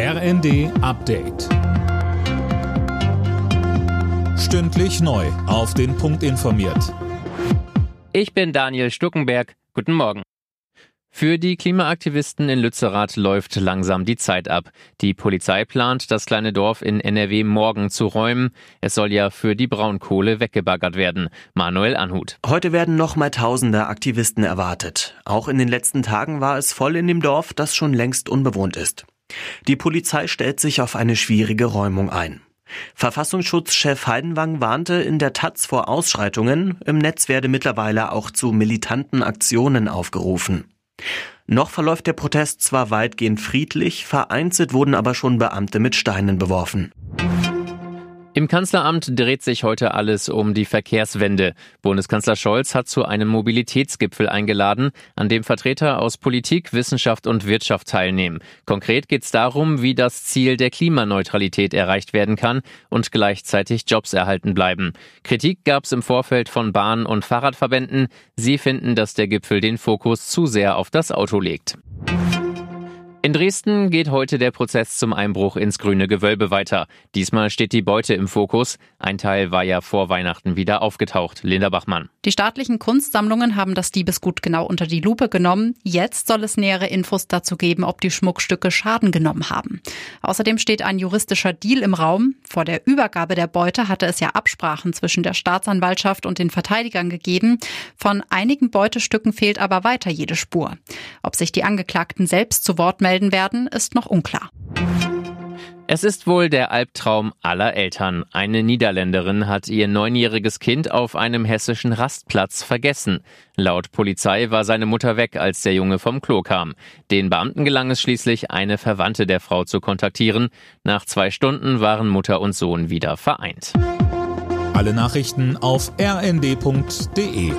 RND Update. Stündlich neu. Auf den Punkt informiert. Ich bin Daniel Stuckenberg. Guten Morgen. Für die Klimaaktivisten in Lützerath läuft langsam die Zeit ab. Die Polizei plant, das kleine Dorf in NRW morgen zu räumen. Es soll ja für die Braunkohle weggebaggert werden. Manuel Anhut. Heute werden noch mal tausende Aktivisten erwartet. Auch in den letzten Tagen war es voll in dem Dorf, das schon längst unbewohnt ist. Die Polizei stellt sich auf eine schwierige Räumung ein. Verfassungsschutzchef Heidenwang warnte in der Taz vor Ausschreitungen. Im Netz werde mittlerweile auch zu militanten Aktionen aufgerufen. Noch verläuft der Protest zwar weitgehend friedlich, vereinzelt wurden aber schon Beamte mit Steinen beworfen. Im Kanzleramt dreht sich heute alles um die Verkehrswende. Bundeskanzler Scholz hat zu einem Mobilitätsgipfel eingeladen, an dem Vertreter aus Politik, Wissenschaft und Wirtschaft teilnehmen. Konkret geht es darum, wie das Ziel der Klimaneutralität erreicht werden kann und gleichzeitig Jobs erhalten bleiben. Kritik gab es im Vorfeld von Bahn- und Fahrradverbänden. Sie finden, dass der Gipfel den Fokus zu sehr auf das Auto legt. In Dresden geht heute der Prozess zum Einbruch ins grüne Gewölbe weiter. Diesmal steht die Beute im Fokus. Ein Teil war ja vor Weihnachten wieder aufgetaucht. Linda Bachmann. Die staatlichen Kunstsammlungen haben das Diebesgut genau unter die Lupe genommen. Jetzt soll es nähere Infos dazu geben, ob die Schmuckstücke Schaden genommen haben. Außerdem steht ein juristischer Deal im Raum. Vor der Übergabe der Beute hatte es ja Absprachen zwischen der Staatsanwaltschaft und den Verteidigern gegeben. Von einigen Beutestücken fehlt aber weiter jede Spur. Ob sich die Angeklagten selbst zu Wort melden, melden werden, ist noch unklar. Es ist wohl der Albtraum aller Eltern. Eine Niederländerin hat ihr neunjähriges Kind auf einem hessischen Rastplatz vergessen. Laut Polizei war seine Mutter weg, als der Junge vom Klo kam. Den Beamten gelang es schließlich, eine Verwandte der Frau zu kontaktieren. Nach zwei Stunden waren Mutter und Sohn wieder vereint. Alle Nachrichten auf rnd.de